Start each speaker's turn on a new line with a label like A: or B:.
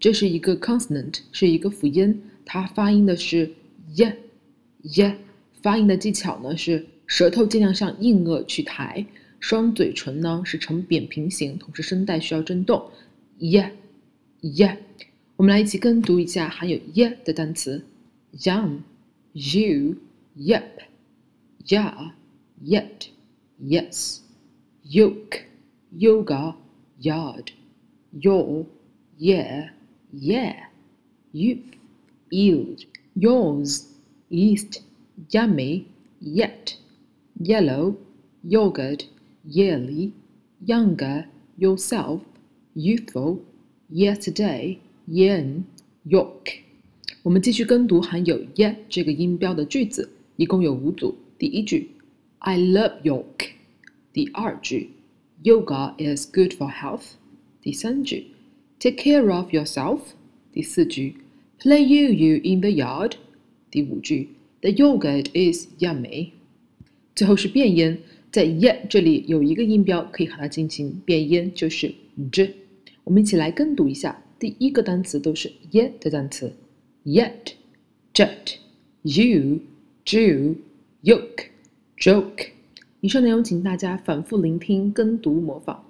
A: 这是一个 consonant，是一个辅音，它发音的是 ya ya。发音的技巧呢是，舌头尽量向硬腭去抬，双嘴唇呢是呈扁平形，同时声带需要震动。ya ya。我们来一起跟读一下含有 ya 的单词：young，y o u yep，ya，yet，yes，yoke，yoga，yard，your，yeah。Yeah, youth, yield. Yours, yeast, yummy, yet, yellow, yogurt, yearly, younger, yourself, youthful, yesterday, yen, York. york。我们继续跟读含有 ye 这个音标的句子，一共有五组。第一句，I love York。第二句，Yoga is good for health。第三句。Take care of yourself。第四句，Play you you in the yard。第五句，The yogurt is yummy。最后是变音，在 yet 这里有一个音标可以和它进行变音，就是 j。我们一起来跟读一下，第一个单词都是 yet 的单词 y e t j e t y o u j o u y o k e j o k e 以上内容请大家反复聆听、跟读、模仿。